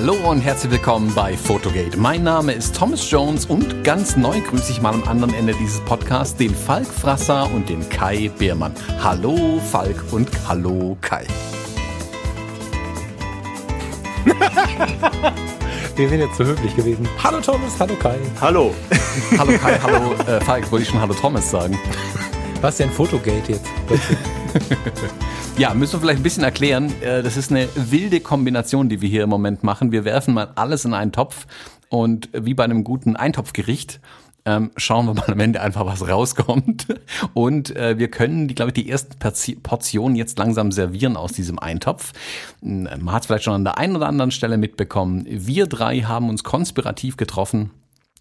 Hallo und herzlich willkommen bei Photogate. Mein Name ist Thomas Jones und ganz neu grüße ich mal am anderen Ende dieses Podcasts den Falk Frasser und den Kai Beermann. Hallo Falk und hallo Kai. Wir sind jetzt zu höflich gewesen. Hallo Thomas, hallo Kai. Hallo. hallo Kai, hallo äh, Falk. Wollte ich schon Hallo Thomas sagen. Was denn Photogate jetzt? ja, müssen wir vielleicht ein bisschen erklären. Äh, das ist eine wilde Kombination, die wir hier im Moment machen. Wir werfen mal alles in einen Topf und wie bei einem guten Eintopfgericht ähm, schauen wir mal am Ende einfach, was rauskommt. Und äh, wir können, glaube ich, die ersten Portionen jetzt langsam servieren aus diesem Eintopf. Man hat es vielleicht schon an der einen oder anderen Stelle mitbekommen. Wir drei haben uns konspirativ getroffen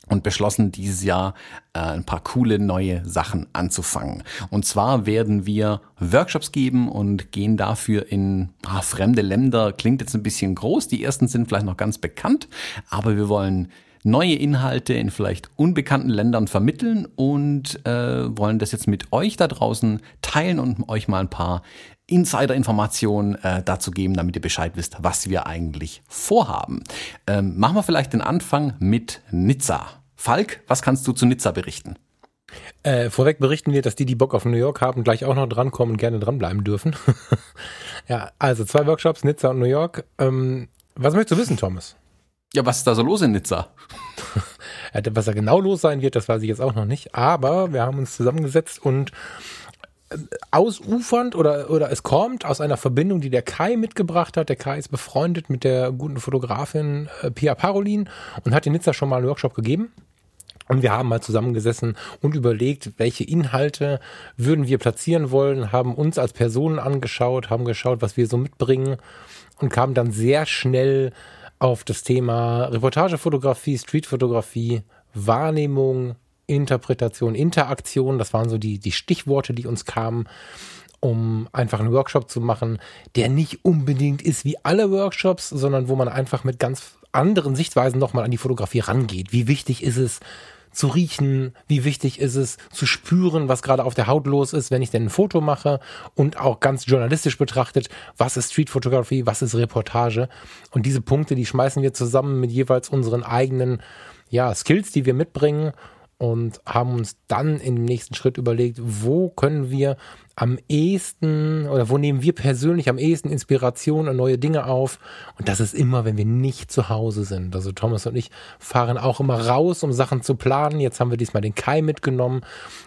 und beschlossen, dieses Jahr äh, ein paar coole neue Sachen anzufangen. Und zwar werden wir Workshops geben und gehen dafür in ah, fremde Länder. Klingt jetzt ein bisschen groß. Die ersten sind vielleicht noch ganz bekannt, aber wir wollen neue Inhalte in vielleicht unbekannten Ländern vermitteln und äh, wollen das jetzt mit euch da draußen teilen und euch mal ein paar Insider-Informationen äh, dazu geben, damit ihr Bescheid wisst, was wir eigentlich vorhaben. Ähm, machen wir vielleicht den Anfang mit Nizza. Falk, was kannst du zu Nizza berichten? Äh, vorweg berichten wir, dass die, die Bock auf New York haben, gleich auch noch drankommen und gerne dranbleiben dürfen. ja, also zwei Workshops, Nizza und New York. Ähm, was möchtest du wissen, Thomas? Ja, was ist da so los in Nizza? was da genau los sein wird, das weiß ich jetzt auch noch nicht. Aber wir haben uns zusammengesetzt und ausufernd oder, oder es kommt aus einer Verbindung, die der Kai mitgebracht hat. Der Kai ist befreundet mit der guten Fotografin äh, Pia Parolin und hat in Nizza schon mal einen Workshop gegeben. Und wir haben mal zusammengesessen und überlegt, welche Inhalte würden wir platzieren wollen, haben uns als Personen angeschaut, haben geschaut, was wir so mitbringen und kamen dann sehr schnell auf das Thema Reportagefotografie, Streetfotografie, Wahrnehmung, Interpretation, Interaktion, das waren so die, die Stichworte, die uns kamen, um einfach einen Workshop zu machen, der nicht unbedingt ist wie alle Workshops, sondern wo man einfach mit ganz anderen Sichtweisen nochmal an die Fotografie rangeht. Wie wichtig ist es, zu riechen, wie wichtig ist es zu spüren, was gerade auf der Haut los ist, wenn ich denn ein Foto mache? Und auch ganz journalistisch betrachtet, was ist Streetfotografie, was ist Reportage? Und diese Punkte, die schmeißen wir zusammen mit jeweils unseren eigenen ja, Skills, die wir mitbringen und haben uns dann im nächsten Schritt überlegt, wo können wir am ehesten oder wo nehmen wir persönlich am ehesten Inspiration und neue Dinge auf. Und das ist immer, wenn wir nicht zu Hause sind. Also Thomas und ich fahren auch immer raus, um Sachen zu planen. Jetzt haben wir diesmal den Kai mitgenommen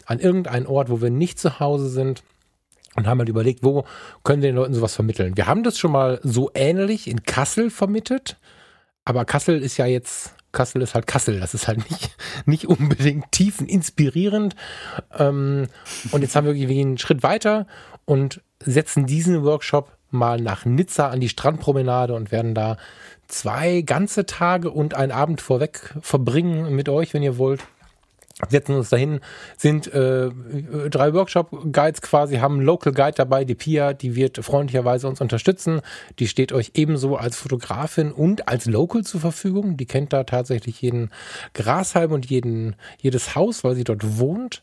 an irgendeinen Ort, wo wir nicht zu Hause sind. Und haben halt überlegt, wo können wir den Leuten sowas vermitteln. Wir haben das schon mal so ähnlich in Kassel vermittelt. Aber Kassel ist ja jetzt Kassel ist halt Kassel. Das ist halt nicht, nicht unbedingt tiefeninspirierend. Ähm, und jetzt haben wir irgendwie einen Schritt weiter und setzen diesen Workshop mal nach Nizza an die Strandpromenade und werden da zwei ganze Tage und einen Abend vorweg verbringen mit euch, wenn ihr wollt setzen uns dahin, sind äh, drei Workshop-Guides quasi, haben einen Local Guide dabei, die Pia, die wird freundlicherweise uns unterstützen. Die steht euch ebenso als Fotografin und als Local zur Verfügung. Die kennt da tatsächlich jeden Grashalm und jeden, jedes Haus, weil sie dort wohnt.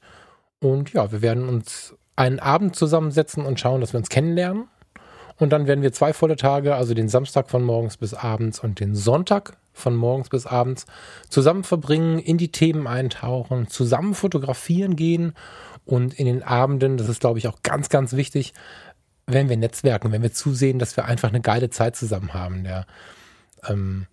Und ja, wir werden uns einen Abend zusammensetzen und schauen, dass wir uns kennenlernen. Und dann werden wir zwei volle Tage, also den Samstag von morgens bis abends und den Sonntag von morgens bis abends zusammen verbringen, in die Themen eintauchen, zusammen fotografieren gehen und in den Abenden, das ist glaube ich auch ganz, ganz wichtig, wenn wir netzwerken, wenn wir zusehen, dass wir einfach eine geile Zeit zusammen haben. Der ähm,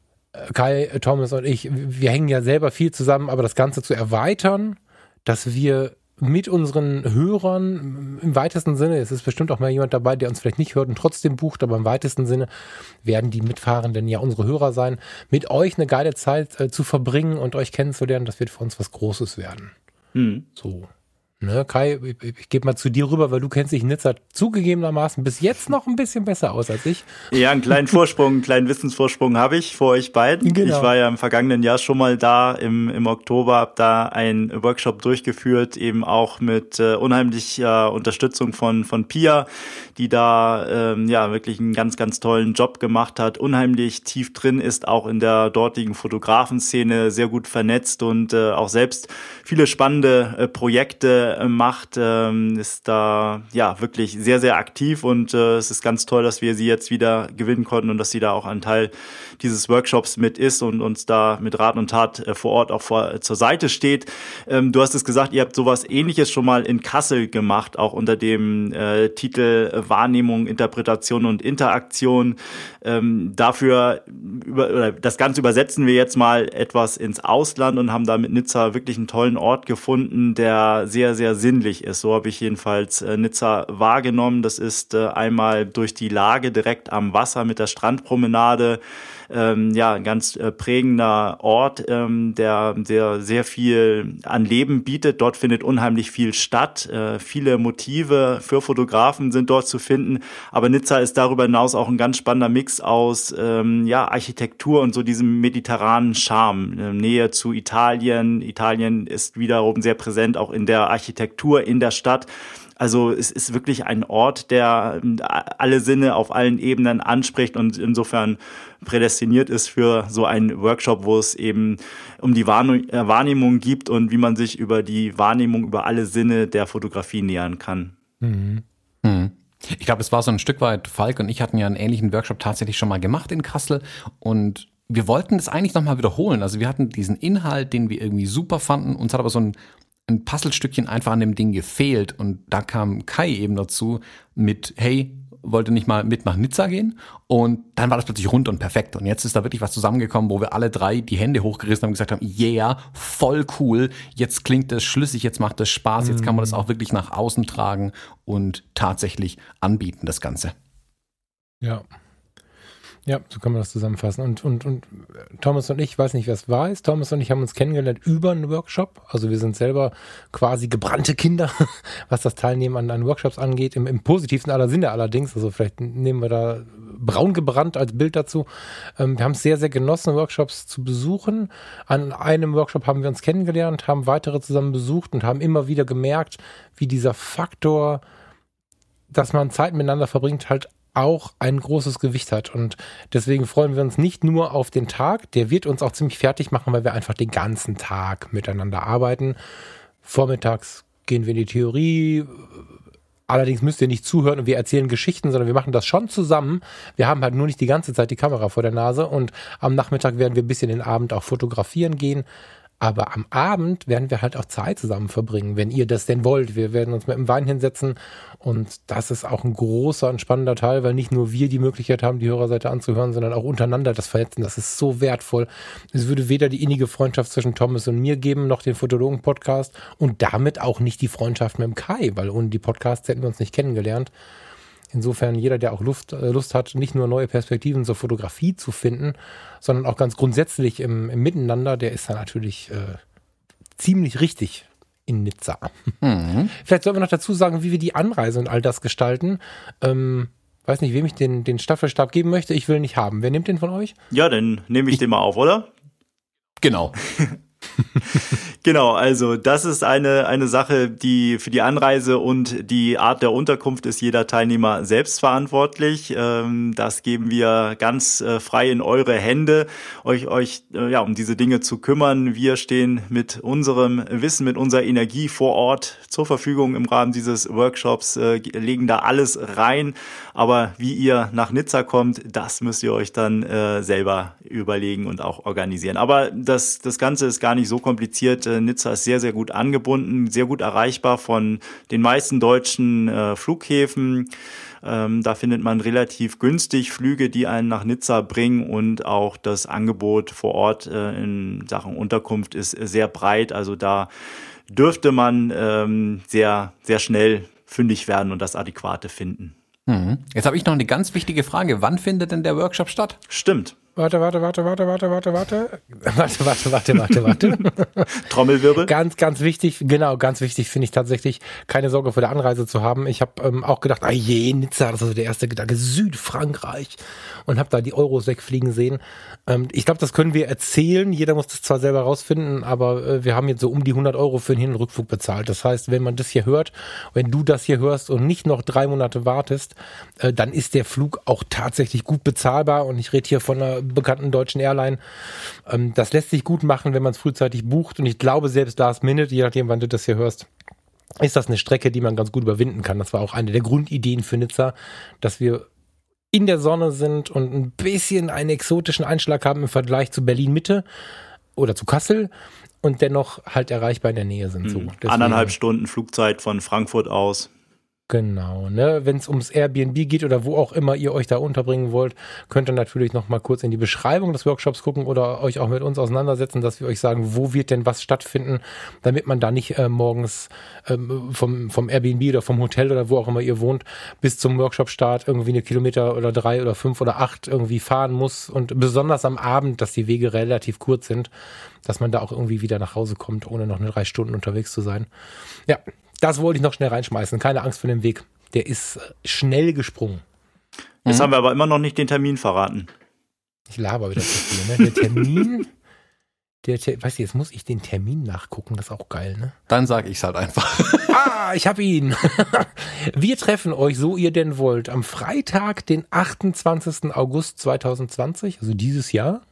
Kai, Thomas und ich, wir hängen ja selber viel zusammen, aber das Ganze zu erweitern, dass wir mit unseren Hörern im weitesten Sinne, es ist bestimmt auch mal jemand dabei, der uns vielleicht nicht hört und trotzdem bucht, aber im weitesten Sinne werden die Mitfahrenden ja unsere Hörer sein, mit euch eine geile Zeit äh, zu verbringen und euch kennenzulernen, das wird für uns was Großes werden. Hm. So. Ne, Kai, ich, ich gebe mal zu dir rüber, weil du kennst dich in Nizza zugegebenermaßen bis jetzt noch ein bisschen besser aus als ich. Ja, einen kleinen Vorsprung, einen kleinen Wissensvorsprung habe ich vor euch beiden. Genau. Ich war ja im vergangenen Jahr schon mal da im, im Oktober, habe da einen Workshop durchgeführt, eben auch mit äh, unheimlicher Unterstützung von, von Pia, die da ähm, ja wirklich einen ganz, ganz tollen Job gemacht hat, unheimlich tief drin ist, auch in der dortigen Fotografenszene sehr gut vernetzt und äh, auch selbst viele spannende äh, Projekte Tage macht, ähm, ist da ja wirklich sehr, sehr aktiv und äh, es ist ganz toll, dass wir sie jetzt wieder gewinnen konnten und dass sie da auch ein Teil dieses Workshops mit ist und uns da mit Rat und Tat äh, vor Ort auch vor, zur Seite steht. Ähm, du hast es gesagt, ihr habt sowas ähnliches schon mal in Kassel gemacht, auch unter dem äh, Titel Wahrnehmung, Interpretation und Interaktion. Ähm, dafür über, oder das Ganze übersetzen wir jetzt mal etwas ins Ausland und haben da mit Nizza wirklich einen tollen Ort gefunden, der sehr, sehr sinnlich ist. So habe ich jedenfalls äh, Nizza wahrgenommen. Das ist äh, einmal durch die Lage direkt am Wasser mit der Strandpromenade ähm, ja, ein ganz äh, prägender Ort, ähm, der, der sehr viel an Leben bietet. Dort findet unheimlich viel statt. Äh, viele Motive für Fotografen sind dort zu finden. Aber Nizza ist darüber hinaus auch ein ganz spannender Mix aus ähm, ja, Architektur und so diesem mediterranen Charme. Äh, Nähe zu Italien. Italien ist wiederum sehr präsent auch in der Architektur in der Stadt. Also es ist wirklich ein Ort, der ähm, alle Sinne auf allen Ebenen anspricht und insofern prädestiniert ist für so einen Workshop, wo es eben um die äh, Wahrnehmung gibt und wie man sich über die Wahrnehmung über alle Sinne der Fotografie nähern kann. Mhm. Mhm. Ich glaube, es war so ein Stück weit, Falk und ich hatten ja einen ähnlichen Workshop tatsächlich schon mal gemacht in Kassel und wir wollten das eigentlich nochmal wiederholen. Also wir hatten diesen Inhalt, den wir irgendwie super fanden. Uns hat aber so ein ein Puzzlestückchen einfach an dem Ding gefehlt. Und da kam Kai eben dazu mit, hey, wollte nicht mal mit nach Nizza gehen. Und dann war das plötzlich rund und perfekt. Und jetzt ist da wirklich was zusammengekommen, wo wir alle drei die Hände hochgerissen haben und gesagt haben, yeah, voll cool. Jetzt klingt das schlüssig, jetzt macht das Spaß, jetzt kann man das mhm. auch wirklich nach außen tragen und tatsächlich anbieten, das Ganze. Ja, ja, so kann man das zusammenfassen. Und, und, und Thomas und ich, weiß nicht, wer es weiß, Thomas und ich haben uns kennengelernt über einen Workshop. Also wir sind selber quasi gebrannte Kinder, was das Teilnehmen an, an Workshops angeht, im, im positivsten aller Sinne allerdings. Also vielleicht nehmen wir da braun gebrannt als Bild dazu. Ähm, wir haben es sehr, sehr genossen, Workshops zu besuchen. An einem Workshop haben wir uns kennengelernt, haben weitere zusammen besucht und haben immer wieder gemerkt, wie dieser Faktor, dass man Zeit miteinander verbringt, halt auch ein großes Gewicht hat. Und deswegen freuen wir uns nicht nur auf den Tag, der wird uns auch ziemlich fertig machen, weil wir einfach den ganzen Tag miteinander arbeiten. Vormittags gehen wir in die Theorie. Allerdings müsst ihr nicht zuhören und wir erzählen Geschichten, sondern wir machen das schon zusammen. Wir haben halt nur nicht die ganze Zeit die Kamera vor der Nase und am Nachmittag werden wir ein bisschen den Abend auch fotografieren gehen. Aber am Abend werden wir halt auch Zeit zusammen verbringen, wenn ihr das denn wollt. Wir werden uns mit dem Wein hinsetzen und das ist auch ein großer und spannender Teil, weil nicht nur wir die Möglichkeit haben, die Hörerseite anzuhören, sondern auch untereinander das Vernetzen. Das ist so wertvoll. Es würde weder die innige Freundschaft zwischen Thomas und mir geben, noch den Fotologen-Podcast und damit auch nicht die Freundschaft mit dem Kai, weil ohne die Podcasts hätten wir uns nicht kennengelernt. Insofern jeder, der auch Lust, äh, Lust hat, nicht nur neue Perspektiven zur Fotografie zu finden, sondern auch ganz grundsätzlich im, im Miteinander, der ist da natürlich äh, ziemlich richtig in Nizza. Mhm. Vielleicht sollten wir noch dazu sagen, wie wir die Anreise und all das gestalten. Ähm, weiß nicht, wem ich den, den Staffelstab geben möchte. Ich will nicht haben. Wer nimmt den von euch? Ja, dann nehme ich, ich den mal auf, oder? Genau. genau, also das ist eine, eine Sache, die für die Anreise und die Art der Unterkunft ist jeder Teilnehmer selbst verantwortlich. Ähm, das geben wir ganz äh, frei in eure Hände, euch, euch äh, ja, um diese Dinge zu kümmern. Wir stehen mit unserem Wissen, mit unserer Energie vor Ort zur Verfügung im Rahmen dieses Workshops, äh, legen da alles rein. Aber wie ihr nach Nizza kommt, das müsst ihr euch dann selber überlegen und auch organisieren. Aber das, das Ganze ist gar gar nicht so kompliziert. Äh, Nizza ist sehr, sehr gut angebunden, sehr gut erreichbar von den meisten deutschen äh, Flughäfen. Ähm, da findet man relativ günstig Flüge, die einen nach Nizza bringen und auch das Angebot vor Ort äh, in Sachen Unterkunft ist sehr breit. Also da dürfte man ähm, sehr, sehr schnell fündig werden und das Adäquate finden. Mhm. Jetzt habe ich noch eine ganz wichtige Frage. Wann findet denn der Workshop statt? Stimmt. Warte, warte, warte, warte, warte, warte, warte. Warte, warte, warte, warte, warte. Trommelwirbel. Ganz, ganz wichtig, genau, ganz wichtig finde ich tatsächlich, keine Sorge vor der Anreise zu haben. Ich habe ähm, auch gedacht, ah je, Nizza, das ist so der erste Gedanke, Südfrankreich. Und habe da die Euros wegfliegen sehen. Ähm, ich glaube, das können wir erzählen. Jeder muss das zwar selber rausfinden, aber äh, wir haben jetzt so um die 100 Euro für den Hin- und Rückflug bezahlt. Das heißt, wenn man das hier hört, wenn du das hier hörst und nicht noch drei Monate wartest, äh, dann ist der Flug auch tatsächlich gut bezahlbar. Und ich rede hier von einer bekannten deutschen Airline. Ähm, das lässt sich gut machen, wenn man es frühzeitig bucht. Und ich glaube, selbst Last Minute, je nachdem, wann du das hier hörst, ist das eine Strecke, die man ganz gut überwinden kann. Das war auch eine der Grundideen für Nizza, dass wir in der Sonne sind und ein bisschen einen exotischen Einschlag haben im Vergleich zu Berlin Mitte oder zu Kassel und dennoch halt erreichbar in der Nähe sind. So. Mhm. Anderthalb Stunden Flugzeit von Frankfurt aus. Genau, ne? Wenn es ums Airbnb geht oder wo auch immer ihr euch da unterbringen wollt, könnt ihr natürlich noch mal kurz in die Beschreibung des Workshops gucken oder euch auch mit uns auseinandersetzen, dass wir euch sagen, wo wird denn was stattfinden, damit man da nicht äh, morgens ähm, vom, vom Airbnb oder vom Hotel oder wo auch immer ihr wohnt, bis zum Workshop-Start irgendwie eine Kilometer oder drei oder fünf oder acht irgendwie fahren muss und besonders am Abend, dass die Wege relativ kurz sind, dass man da auch irgendwie wieder nach Hause kommt, ohne noch eine drei Stunden unterwegs zu sein. Ja, das wollte ich noch schnell reinschmeißen. Keine Angst vor dem Weg. Der ist äh, schnell gesprungen. Jetzt mhm. haben wir aber immer noch nicht den Termin verraten. Ich laber wieder zu viel, ne? Der Termin. Der, Ter weißt du, jetzt muss ich den Termin nachgucken, das ist auch geil, ne? Dann sage ich es halt einfach. ah, ich hab ihn. Wir treffen euch, so ihr denn wollt, am Freitag, den 28. August 2020, also dieses Jahr,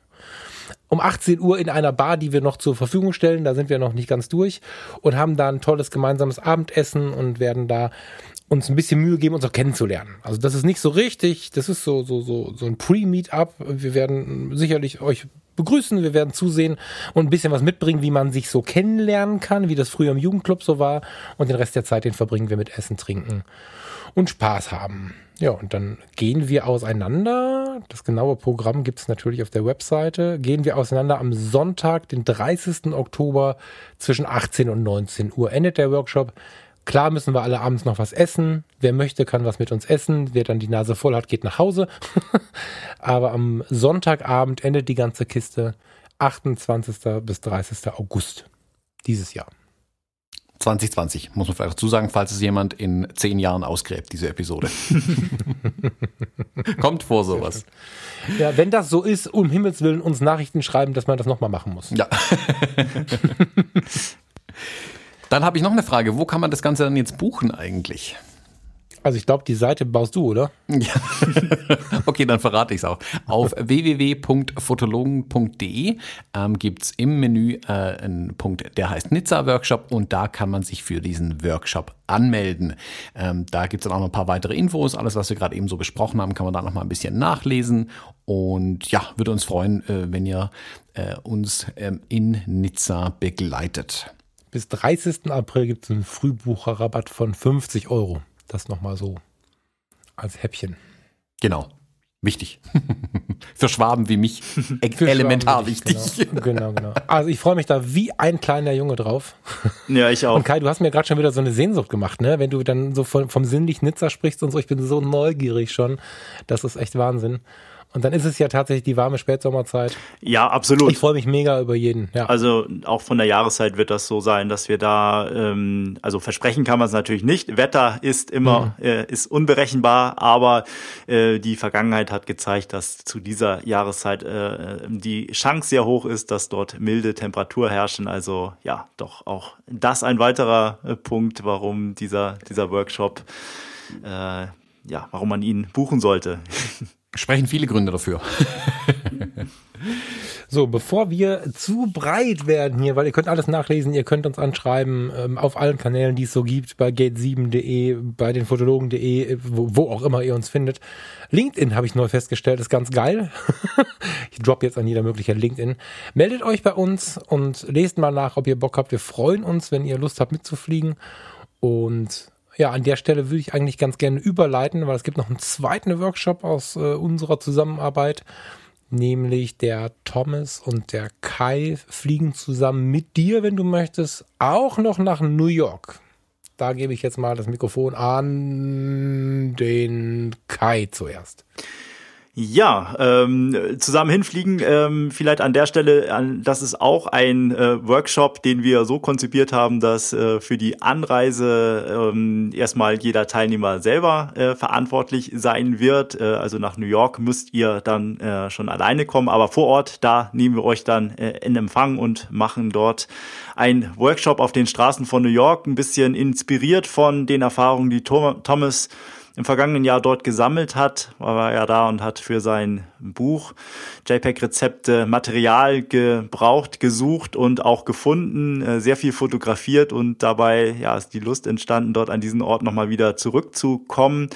um 18 Uhr in einer Bar, die wir noch zur Verfügung stellen. Da sind wir noch nicht ganz durch und haben da ein tolles gemeinsames Abendessen und werden da uns ein bisschen Mühe geben, uns auch kennenzulernen. Also das ist nicht so richtig, das ist so so so so ein Pre-Meetup. Wir werden sicherlich euch begrüßen, wir werden zusehen und ein bisschen was mitbringen, wie man sich so kennenlernen kann, wie das früher im Jugendclub so war und den Rest der Zeit den verbringen wir mit Essen, Trinken und Spaß haben. Ja, und dann gehen wir auseinander. Das genaue Programm gibt es natürlich auf der Webseite. Gehen wir auseinander am Sonntag, den 30. Oktober zwischen 18 und 19 Uhr endet der Workshop. Klar müssen wir alle abends noch was essen. Wer möchte, kann was mit uns essen. Wer dann die Nase voll hat, geht nach Hause. Aber am Sonntagabend endet die ganze Kiste. 28. bis 30. August dieses Jahr. 2020, muss man vielleicht dazu sagen, falls es jemand in zehn Jahren ausgräbt, diese Episode. Kommt vor sowas. Ja, wenn das so ist, um Himmels Willen uns Nachrichten schreiben, dass man das nochmal machen muss. Ja. Dann habe ich noch eine Frage. Wo kann man das Ganze dann jetzt buchen eigentlich? Also ich glaube, die Seite baust du, oder? Ja. okay, dann verrate ich es auch. Auf www.fotologen.de ähm, gibt es im Menü äh, einen Punkt, der heißt Nizza Workshop und da kann man sich für diesen Workshop anmelden. Ähm, da gibt es dann auch noch ein paar weitere Infos. Alles, was wir gerade eben so besprochen haben, kann man da noch mal ein bisschen nachlesen. Und ja, würde uns freuen, äh, wenn ihr äh, uns ähm, in Nizza begleitet. Bis 30. April gibt es einen Frühbucherrabatt von 50 Euro. Das nochmal so als Häppchen. Genau. Wichtig. Für Schwaben wie mich Für elementar Schwaben wichtig. Genau. genau, genau. Also ich freue mich da wie ein kleiner Junge drauf. Ja, ich auch. Und Kai, du hast mir gerade schon wieder so eine Sehnsucht gemacht, ne? Wenn du dann so vom, vom sinnlich Nizza sprichst und so, ich bin so neugierig schon. Das ist echt Wahnsinn. Und dann ist es ja tatsächlich die warme Spätsommerzeit. Ja, absolut. Ich freue mich mega über jeden. Ja. Also auch von der Jahreszeit wird das so sein, dass wir da, ähm, also versprechen kann man es natürlich nicht. Wetter ist immer, mhm. äh, ist unberechenbar, aber äh, die Vergangenheit hat gezeigt, dass zu dieser Jahreszeit äh, die Chance sehr hoch ist, dass dort milde Temperatur herrschen. Also ja, doch auch das ein weiterer äh, Punkt, warum dieser, dieser Workshop, äh, ja, warum man ihn buchen sollte. Sprechen viele Gründe dafür. so, bevor wir zu breit werden hier, weil ihr könnt alles nachlesen, ihr könnt uns anschreiben ähm, auf allen Kanälen, die es so gibt, bei gate7.de, bei den Fotologen.de, wo, wo, auch immer ihr uns findet. LinkedIn habe ich neu festgestellt, ist ganz geil. ich drop jetzt an jeder Möglichkeit LinkedIn. Meldet euch bei uns und lest mal nach, ob ihr Bock habt. Wir freuen uns, wenn ihr Lust habt mitzufliegen. Und ja, an der Stelle würde ich eigentlich ganz gerne überleiten, weil es gibt noch einen zweiten Workshop aus äh, unserer Zusammenarbeit, nämlich der Thomas und der Kai fliegen zusammen mit dir, wenn du möchtest, auch noch nach New York. Da gebe ich jetzt mal das Mikrofon an den Kai zuerst. Ja, ähm, zusammen hinfliegen, ähm, vielleicht an der Stelle, an, das ist auch ein äh, Workshop, den wir so konzipiert haben, dass äh, für die Anreise ähm, erstmal jeder Teilnehmer selber äh, verantwortlich sein wird. Äh, also nach New York müsst ihr dann äh, schon alleine kommen, aber vor Ort, da nehmen wir euch dann äh, in Empfang und machen dort ein Workshop auf den Straßen von New York, ein bisschen inspiriert von den Erfahrungen, die Thomas im vergangenen Jahr dort gesammelt hat, war ja da und hat für sein Buch JPEG-Rezepte Material gebraucht, gesucht und auch gefunden, äh, sehr viel fotografiert und dabei ja, ist die Lust entstanden, dort an diesen Ort nochmal wieder zurückzukommen.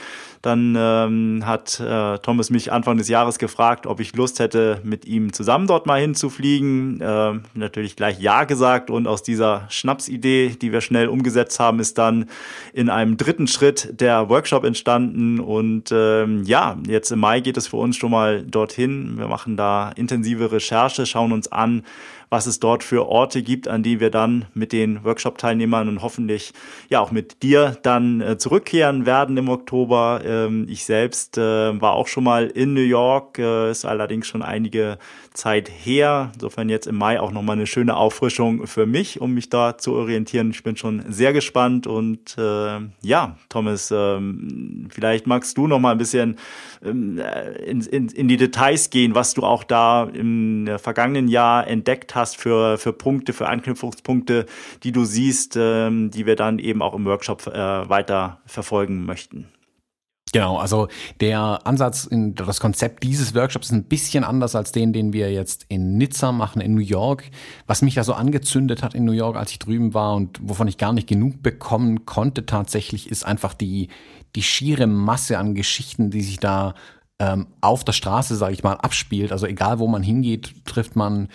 Dann ähm, hat äh, Thomas mich Anfang des Jahres gefragt, ob ich Lust hätte, mit ihm zusammen dort mal hinzufliegen. Äh, natürlich gleich Ja gesagt und aus dieser Schnapsidee, die wir schnell umgesetzt haben, ist dann in einem dritten Schritt der Workshop entstanden. Und ähm, ja, jetzt im Mai geht es für uns schon mal dorthin. Wir machen da intensive Recherche, schauen uns an, was es dort für Orte gibt, an die wir dann mit den Workshop-Teilnehmern und hoffentlich ja auch mit dir dann äh, zurückkehren werden im Oktober. Ähm, ich selbst äh, war auch schon mal in New York, äh, ist allerdings schon einige Zeit her. Insofern jetzt im Mai auch nochmal eine schöne Auffrischung für mich, um mich da zu orientieren. Ich bin schon sehr gespannt und äh, ja, Thomas, ähm, vielleicht magst du nochmal ein bisschen ähm, in, in, in die Details gehen, was du auch da im vergangenen Jahr entdeckt hast für, für Punkte, für Anknüpfungspunkte, die du siehst, ähm, die wir dann eben auch im Workshop äh, weiter verfolgen möchten. Genau, also der Ansatz, das Konzept dieses Workshops ist ein bisschen anders als den, den wir jetzt in Nizza machen, in New York. Was mich da so angezündet hat in New York, als ich drüben war und wovon ich gar nicht genug bekommen konnte tatsächlich, ist einfach die, die schiere Masse an Geschichten, die sich da ähm, auf der Straße, sage ich mal, abspielt. Also egal, wo man hingeht, trifft man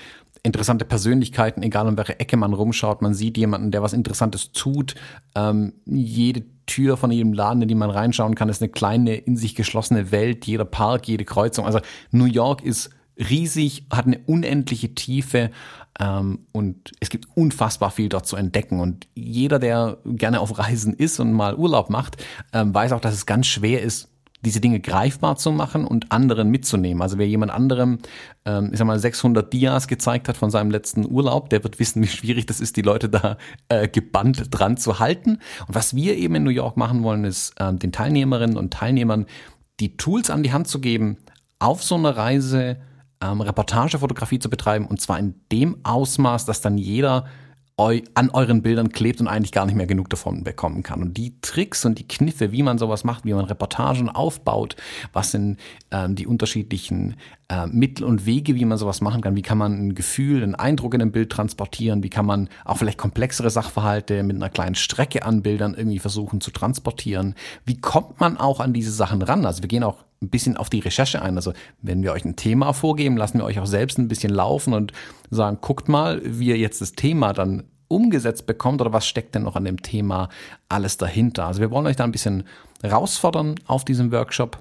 interessante Persönlichkeiten, egal um welche Ecke man rumschaut. Man sieht jemanden, der was Interessantes tut. Ähm, jede Tür von jedem Laden, in den man reinschauen kann, ist eine kleine, in sich geschlossene Welt. Jeder Park, jede Kreuzung. Also New York ist riesig, hat eine unendliche Tiefe ähm, und es gibt unfassbar viel dort zu entdecken. Und jeder, der gerne auf Reisen ist und mal Urlaub macht, ähm, weiß auch, dass es ganz schwer ist, diese Dinge greifbar zu machen und anderen mitzunehmen. Also wer jemand anderem, ähm, ich sag mal, 600 Dias gezeigt hat von seinem letzten Urlaub, der wird wissen, wie schwierig das ist, die Leute da äh, gebannt dran zu halten. Und was wir eben in New York machen wollen, ist ähm, den Teilnehmerinnen und Teilnehmern die Tools an die Hand zu geben, auf so einer Reise ähm, Reportagefotografie zu betreiben und zwar in dem Ausmaß, dass dann jeder eu an euren Bildern klebt und eigentlich gar nicht mehr genug davon bekommen kann. Und die Tricks und die Kniffe, wie man sowas macht, wie man Reportagen aufbaut, was sind ähm, die unterschiedlichen äh, Mittel und Wege, wie man sowas machen kann, wie kann man ein Gefühl, einen Eindruck in einem Bild transportieren, wie kann man auch vielleicht komplexere Sachverhalte mit einer kleinen Strecke an Bildern irgendwie versuchen zu transportieren. Wie kommt man auch an diese Sachen ran? Also wir gehen auch ein bisschen auf die Recherche ein. Also wenn wir euch ein Thema vorgeben, lassen wir euch auch selbst ein bisschen laufen und sagen, guckt mal, wie ihr jetzt das Thema dann umgesetzt bekommt oder was steckt denn noch an dem Thema alles dahinter. Also wir wollen euch da ein bisschen herausfordern auf diesem Workshop.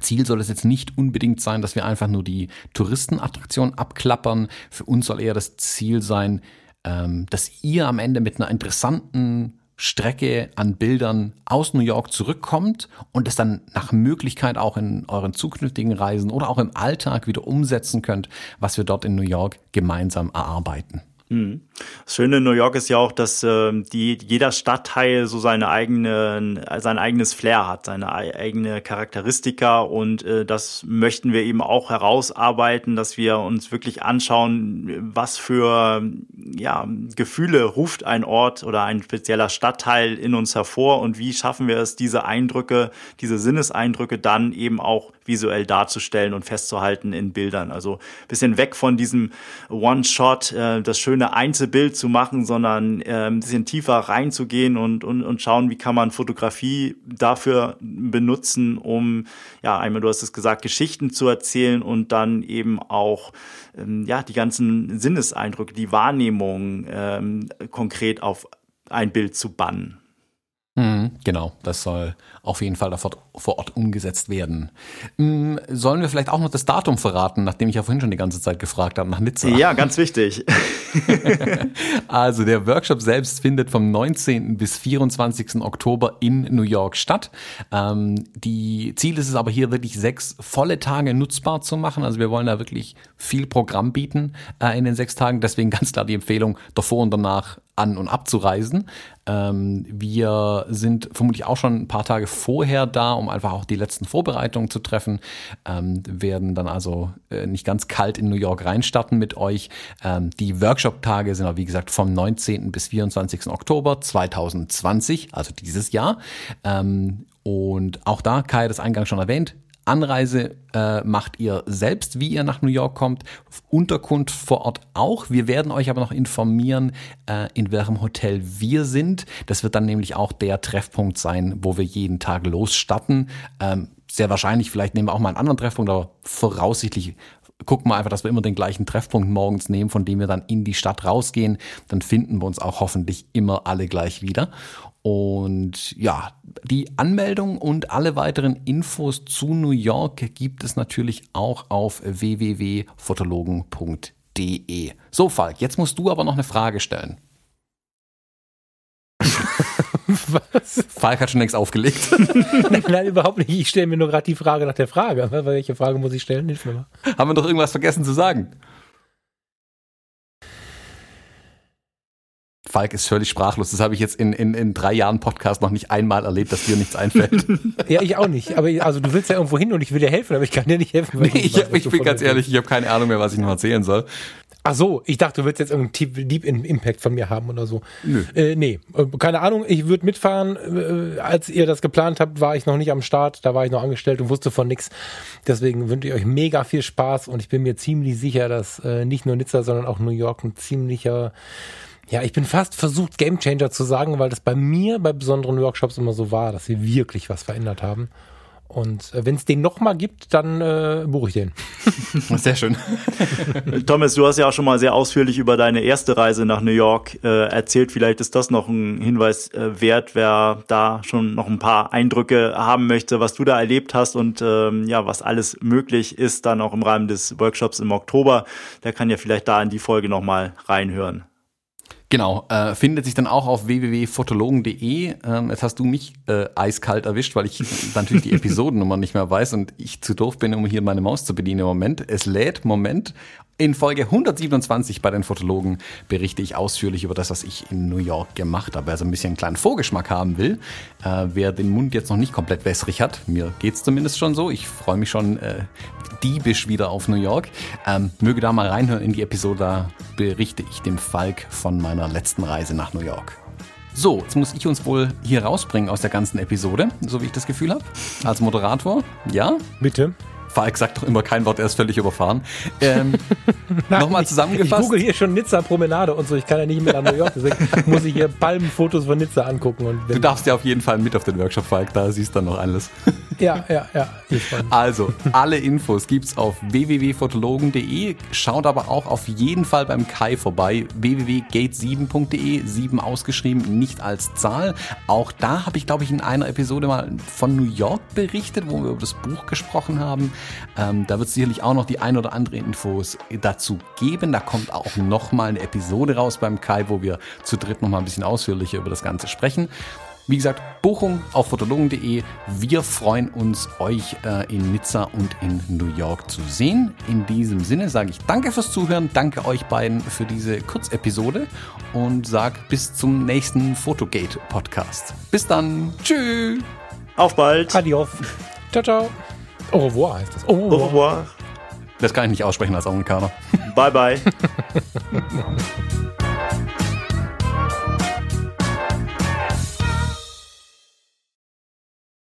Ziel soll es jetzt nicht unbedingt sein, dass wir einfach nur die Touristenattraktion abklappern. Für uns soll eher das Ziel sein, ähm, dass ihr am Ende mit einer interessanten Strecke an Bildern aus New York zurückkommt und es dann nach Möglichkeit auch in euren zukünftigen Reisen oder auch im Alltag wieder umsetzen könnt, was wir dort in New York gemeinsam erarbeiten. Mhm. Das Schöne in New York ist ja auch, dass äh, die, jeder Stadtteil so seine eigenen, sein eigenes Flair hat, seine eigene Charakteristika und äh, das möchten wir eben auch herausarbeiten, dass wir uns wirklich anschauen, was für ja, Gefühle ruft ein Ort oder ein spezieller Stadtteil in uns hervor und wie schaffen wir es, diese Eindrücke, diese Sinneseindrücke dann eben auch visuell darzustellen und festzuhalten in Bildern. Also bisschen weg von diesem One-Shot, äh, das schöne Einzelbild zu machen, sondern äh, ein bisschen tiefer reinzugehen und, und, und schauen, wie kann man Fotografie dafür benutzen, um, ja, einmal du hast es gesagt, Geschichten zu erzählen und dann eben auch ähm, ja, die ganzen Sinneseindrücke, die Wahrnehmung ähm, konkret auf ein Bild zu bannen. Mhm, genau, das soll auf jeden Fall vor, vor Ort umgesetzt werden. Mhm, sollen wir vielleicht auch noch das Datum verraten, nachdem ich ja vorhin schon die ganze Zeit gefragt habe nach Nizza? Ja, ganz wichtig. also der Workshop selbst findet vom 19. bis 24. Oktober in New York statt. Ähm, die Ziel ist es aber hier wirklich sechs volle Tage nutzbar zu machen. Also wir wollen da wirklich viel Programm bieten äh, in den sechs Tagen. Deswegen ganz klar die Empfehlung davor und danach an- und abzureisen. Ähm, wir sind vermutlich auch schon ein paar Tage vorher da, um einfach auch die letzten Vorbereitungen zu treffen. Ähm, werden dann also äh, nicht ganz kalt in New York reinstarten mit euch. Ähm, die Workshop-Tage sind aber, wie gesagt, vom 19. bis 24. Oktober 2020, also dieses Jahr. Ähm, und auch da, Kai hat es eingangs schon erwähnt, Anreise äh, macht ihr selbst, wie ihr nach New York kommt. Unterkunft vor Ort auch. Wir werden euch aber noch informieren, äh, in welchem Hotel wir sind. Das wird dann nämlich auch der Treffpunkt sein, wo wir jeden Tag losstarten. Ähm, sehr wahrscheinlich, vielleicht nehmen wir auch mal einen anderen Treffpunkt, aber voraussichtlich gucken wir einfach, dass wir immer den gleichen Treffpunkt morgens nehmen, von dem wir dann in die Stadt rausgehen. Dann finden wir uns auch hoffentlich immer alle gleich wieder. Und ja, die Anmeldung und alle weiteren Infos zu New York gibt es natürlich auch auf www.fotologen.de. So, Falk, jetzt musst du aber noch eine Frage stellen. Was? Falk hat schon längst aufgelegt. Nein, überhaupt nicht. Ich stelle mir nur gerade die Frage nach der Frage. Welche Frage muss ich stellen? Hilf mir mal. Haben wir doch irgendwas vergessen zu sagen? Falk ist völlig sprachlos. Das habe ich jetzt in, in, in drei Jahren Podcast noch nicht einmal erlebt, dass dir nichts einfällt. ja, ich auch nicht. Aber also du willst ja irgendwo hin und ich will dir helfen, aber ich kann dir nicht helfen. Nee, ich, weiß, ich bin ganz ehrlich, ich habe keine Ahnung mehr, was ich noch erzählen soll. Ach so, ich dachte, du würdest jetzt irgendeinen Deep Impact von mir haben oder so. Nö. Äh, nee, äh, keine Ahnung. Ich würde mitfahren. Äh, als ihr das geplant habt, war ich noch nicht am Start. Da war ich noch angestellt und wusste von nichts. Deswegen wünsche ich euch mega viel Spaß und ich bin mir ziemlich sicher, dass äh, nicht nur Nizza, sondern auch New York ein ziemlicher ja, ich bin fast versucht, Gamechanger zu sagen, weil das bei mir bei besonderen Workshops immer so war, dass sie wirklich was verändert haben. Und äh, wenn es den nochmal gibt, dann äh, buche ich den. Sehr schön. Thomas, du hast ja auch schon mal sehr ausführlich über deine erste Reise nach New York äh, erzählt. Vielleicht ist das noch ein Hinweis äh, wert, wer da schon noch ein paar Eindrücke haben möchte, was du da erlebt hast und ähm, ja, was alles möglich ist, dann auch im Rahmen des Workshops im Oktober. Der kann ja vielleicht da in die Folge nochmal reinhören. Genau, äh, findet sich dann auch auf www.fotologen.de. Ähm, jetzt hast du mich äh, eiskalt erwischt, weil ich natürlich die Episodennummer nicht mehr weiß und ich zu doof bin, um hier meine Maus zu bedienen im Moment. Es lädt, Moment. In Folge 127 bei den Fotologen berichte ich ausführlich über das, was ich in New York gemacht habe. Wer so ein bisschen einen kleinen Vorgeschmack haben will, äh, wer den Mund jetzt noch nicht komplett wässrig hat, mir geht's zumindest schon so. Ich freue mich schon äh, diebisch wieder auf New York. Ähm, möge da mal reinhören in die Episode, da berichte ich dem Falk von meiner letzten Reise nach New York. So, jetzt muss ich uns wohl hier rausbringen aus der ganzen Episode, so wie ich das Gefühl habe. Als Moderator. Ja? Bitte. Falk sagt doch immer kein Wort, er ist völlig überfahren. Ähm, Nochmal zusammengefasst. Ich google hier schon Nizza Promenade und so, ich kann ja nicht mehr nach New York, deswegen muss ich hier Palmenfotos von Nizza angucken. Und du darfst ja auf jeden Fall mit auf den Workshop, Falk, da siehst du dann noch alles. Ja, ja, ja. Also, alle Infos gibt's auf www.fotologen.de. Schaut aber auch auf jeden Fall beim Kai vorbei, www.gate7.de, 7 ausgeschrieben, nicht als Zahl. Auch da habe ich, glaube ich, in einer Episode mal von New York berichtet, wo wir über das Buch gesprochen haben. Ähm, da wird es sicherlich auch noch die ein oder andere Infos dazu geben. Da kommt auch noch mal eine Episode raus beim Kai, wo wir zu dritt noch mal ein bisschen ausführlicher über das Ganze sprechen. Wie gesagt, Buchung auf fotologen.de. Wir freuen uns, euch äh, in Nizza und in New York zu sehen. In diesem Sinne sage ich danke fürs Zuhören, danke euch beiden für diese Kurzepisode und sag bis zum nächsten Fotogate Podcast. Bis dann. Tschüss. Auf bald. Adios. Ciao, ciao. Au revoir heißt das. Au revoir. Au revoir. Das kann ich nicht aussprechen als Amerikaner. Bye, bye.